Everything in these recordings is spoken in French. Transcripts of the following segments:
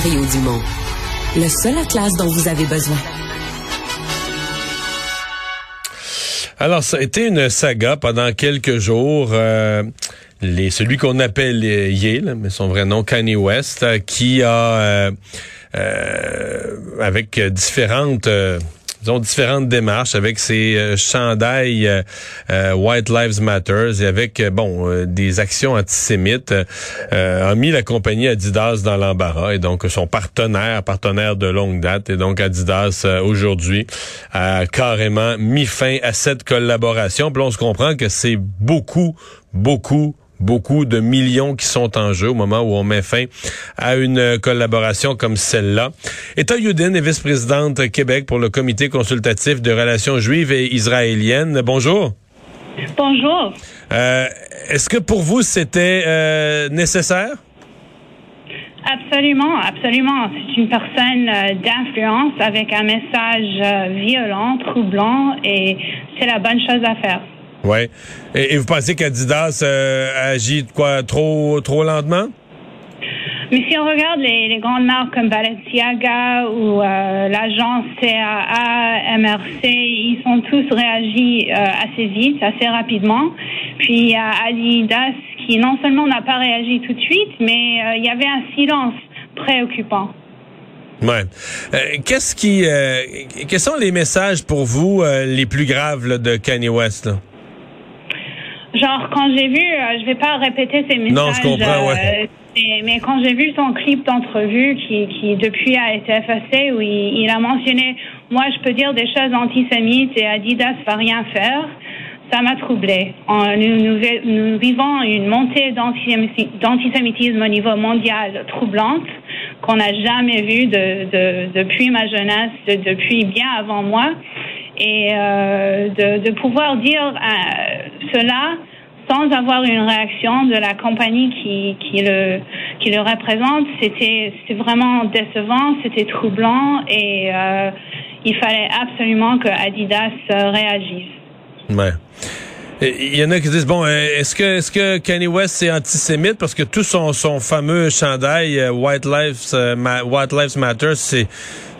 Le seul atlas dont vous avez besoin. Alors, ça a été une saga pendant quelques jours. Euh, les, celui qu'on appelle Yale, mais son vrai nom, Kanye West, euh, qui a, euh, euh, avec différentes disons, différentes démarches avec ses euh, chandails euh, White Lives Matter et avec, bon, des actions antisémites, a mis la compagnie Adidas dans l'embarras et donc son partenaire, partenaire de longue date, et donc Adidas aujourd'hui a carrément mis fin à cette collaboration. Puis on se comprend que c'est beaucoup, beaucoup beaucoup de millions qui sont en jeu au moment où on met fin à une collaboration comme celle-là. Etta Yudin est vice-présidente Québec pour le comité consultatif de relations juives et israéliennes. Bonjour. Bonjour. Euh, Est-ce que pour vous c'était euh, nécessaire? Absolument, absolument. C'est une personne euh, d'influence avec un message euh, violent, troublant, et c'est la bonne chose à faire. Oui. Et, vous pensez qu'Adidas euh, agit quoi trop trop lentement? Mais si on regarde les, grandes marques comme Balenciaga ou euh, l'agence CAA, MRC, ils sont tous réagis euh, assez vite, assez rapidement. Puis il y a Adidas qui non seulement n'a pas réagi tout de suite, mais il y avait un silence préoccupant. Ouais. Qu'est-ce qui, quels sont les messages pour vous les plus graves de Kanye West? Genre, quand j'ai vu, euh, je vais pas répéter ces messages. Non, je comprends, ouais. Euh, mais quand j'ai vu son clip d'entrevue qui, qui depuis a été effacé, où il, il, a mentionné, moi je peux dire des choses antisémites et Adidas va rien faire, ça m'a troublé. Nous, nous, nous, vivons une montée d'antisémitisme au niveau mondial troublante qu'on n'a jamais vue de, de, depuis ma jeunesse, depuis bien avant moi et euh, de, de, pouvoir dire euh, cela sans avoir une réaction de la compagnie qui, le représente, c'était vraiment décevant, c'était troublant et euh, il fallait absolument que Adidas réagisse. Ouais. Il y en a qui disent bon, est-ce que est-ce Kanye West est antisémite? Parce que tout son fameux chandail White Lives White Lives Matter,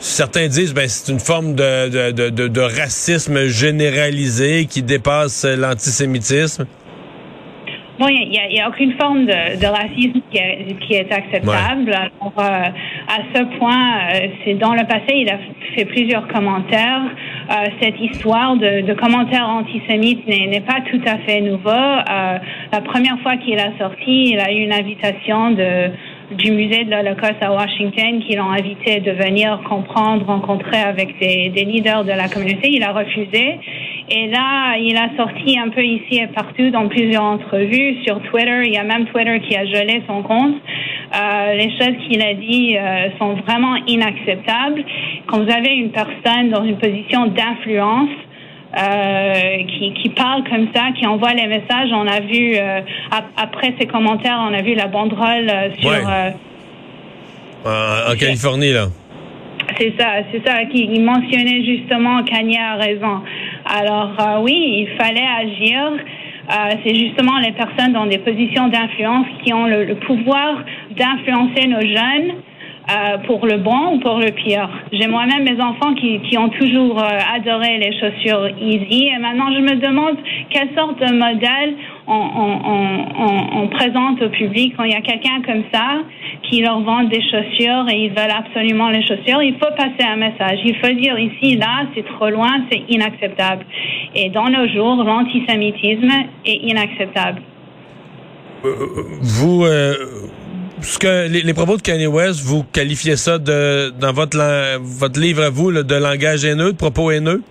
Certains disent ben c'est une forme de, racisme généralisé qui dépasse l'antisémitisme. Bon, il n'y a, a, aucune forme de, de racisme qui est, qui est acceptable. Alors, euh, à ce point, euh, c'est dans le passé, il a fait plusieurs commentaires. Euh, cette histoire de, de commentaires antisémites n'est pas tout à fait nouveau. la première fois qu'il a sorti, il a eu une invitation de du musée de l'Holocauste à Washington qui l'ont invité de venir comprendre, rencontrer avec des, des, leaders de la communauté. Il a refusé. Et là, il a sorti un peu ici et partout dans plusieurs entrevues sur Twitter. Il y a même Twitter qui a gelé son compte. Euh, les choses qu'il a dit euh, sont vraiment inacceptables. Quand vous avez une personne dans une position d'influence, euh, qui, qui parle comme ça, qui envoie les messages. On a vu, après ces commentaires, on a vu la banderole sur... Ouais. en Californie, là. C'est ça, c'est ça. Qui mentionnait justement Kanye a raison. Alors oui, il fallait agir. c'est justement les personnes dans des positions d'influence qui ont le pouvoir d'influencer nos jeunes euh, pour le bon ou pour le pire. J'ai moi-même mes enfants qui, qui ont toujours euh, adoré les chaussures Easy et maintenant je me demande quelle sorte de modèle on, présente au public quand il y a quelqu'un comme ça qui leur vend des chaussures et ils veulent absolument les chaussures, il faut passer un message. Il faut dire ici, là, c'est trop loin, c'est inacceptable. Et dans nos jours, l'antisémitisme est inacceptable. Vous, euh, ce que les, propos de Kanye West, vous qualifiez ça de dans votre votre livre à vous de langage haineux, de propos haineux?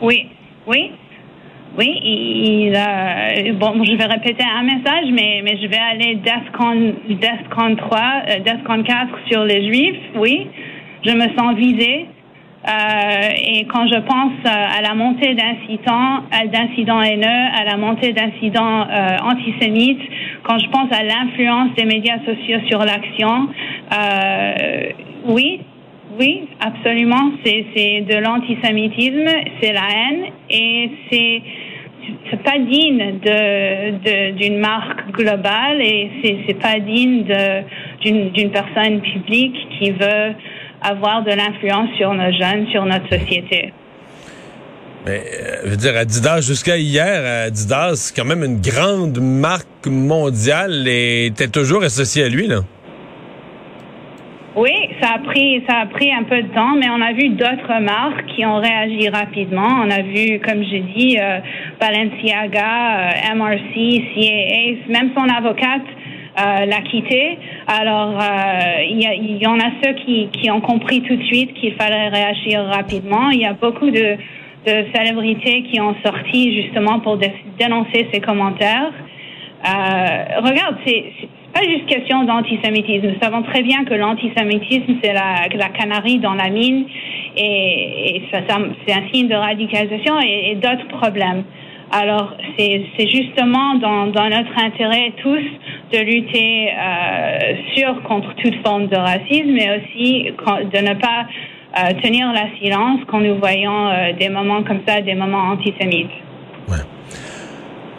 Oui, oui. Oui, il, bon, je vais répéter un message, mais, mais je vais aller DEFCON, DEFCON 3, euh, DEFCON 4 sur les Juifs, oui. Je me sens visée. Euh, et quand je pense euh, à la montée d'incidents, d'incidents haineux, à la montée d'incidents euh, antisémites, quand je pense à l'influence des médias sociaux sur l'action, euh, oui, oui, absolument, c'est de l'antisémitisme, c'est la haine et c'est c'est pas digne d'une marque globale et c'est pas digne d'une d'une personne publique qui veut avoir de l'influence sur nos jeunes, sur notre société. Mais, euh, je veux dire, Adidas, jusqu'à hier, Adidas, c'est quand même une grande marque mondiale et était toujours associé à lui, là. Oui, ça a pris ça a pris un peu de temps, mais on a vu d'autres marques qui ont réagi rapidement. On a vu, comme j'ai dit, euh, Balenciaga, euh, MRC, CAA, même son avocate euh, l'a quitté. Alors, il y, y, en a ceux qui, qui ont compris tout de suite qu'il fallait réagir rapidement. Il y a beaucoup de, de célébrités qui ont sorti justement pour dénoncer ces commentaires. regarde, c'est pas juste question d'antisémitisme. Nous savons très bien que l'antisémitisme, c'est la, la canarie dans la mine et, et ça, ça c'est un signe de radicalisation et, d'autres problèmes. Alors, c'est justement dans, dans, notre intérêt tous de lutter euh, sur contre toute forme de racisme, mais aussi de ne pas euh, tenir la silence quand nous voyons euh, des moments comme ça, des moments antisémites.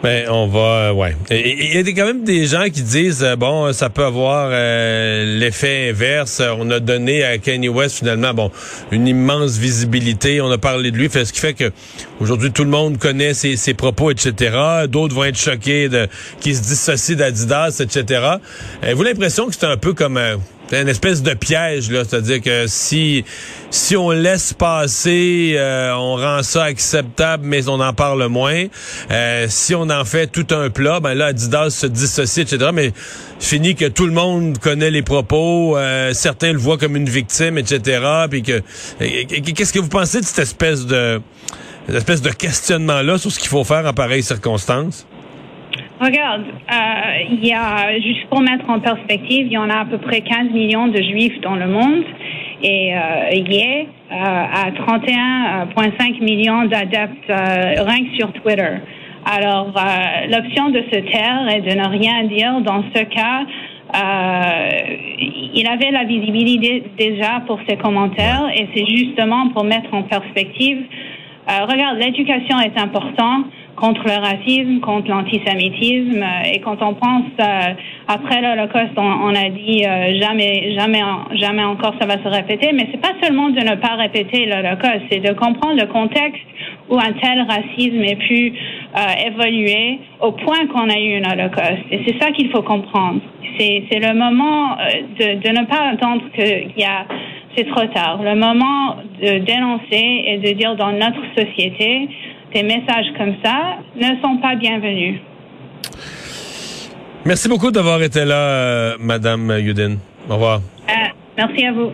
Ben, on va, euh, ouais. Il y a quand même des gens qui disent, euh, bon, ça peut avoir euh, l'effet inverse. On a donné à Kanye West finalement, bon, une immense visibilité. On a parlé de lui, ce qui fait que aujourd'hui tout le monde connaît ses, ses propos, etc. D'autres vont être choqués de qui se dissocient d'Adidas, etc. Avez-vous l'impression que c'est un peu comme c'est une espèce de piège, là. C'est-à-dire que si si on laisse passer, euh, on rend ça acceptable, mais on en parle moins. Euh, si on en fait tout un plat, ben là, Adidas se dissocie, etc. Mais fini que tout le monde connaît les propos, euh, certains le voient comme une victime, etc. Puis que qu'est-ce que vous pensez de cette espèce de cette espèce de questionnement-là sur ce qu'il faut faire en pareilles circonstances? Regarde, euh, il y a, juste pour mettre en perspective, il y en a à peu près 15 millions de juifs dans le monde et euh, Yé euh, a 31,5 millions d'adeptes euh, rien que sur Twitter. Alors, euh, l'option de se taire et de ne rien dire dans ce cas, euh, il avait la visibilité déjà pour ses commentaires et c'est justement pour mettre en perspective. regarde, l'éducation est importante contre le racisme, contre l'antisémitisme. Euh, et quand on pense euh, après l'Holocauste, on, a dit euh, jamais, jamais, jamais encore ça va se répéter. Mais c'est pas seulement de ne pas répéter l'Holocauste, c'est de comprendre le contexte où un tel racisme ait pu évoluer au point qu'on a eu un Holocauste. Et c'est ça qu'il faut comprendre. C'est, le moment de, de ne pas attendre qu'il y a c'est trop tard. Le moment de dénoncer et de dire dans notre société, des messages comme ça ne sont pas bienvenus. Merci beaucoup d'avoir été là, euh, Madame Yudin. Au revoir. Euh, merci à vous.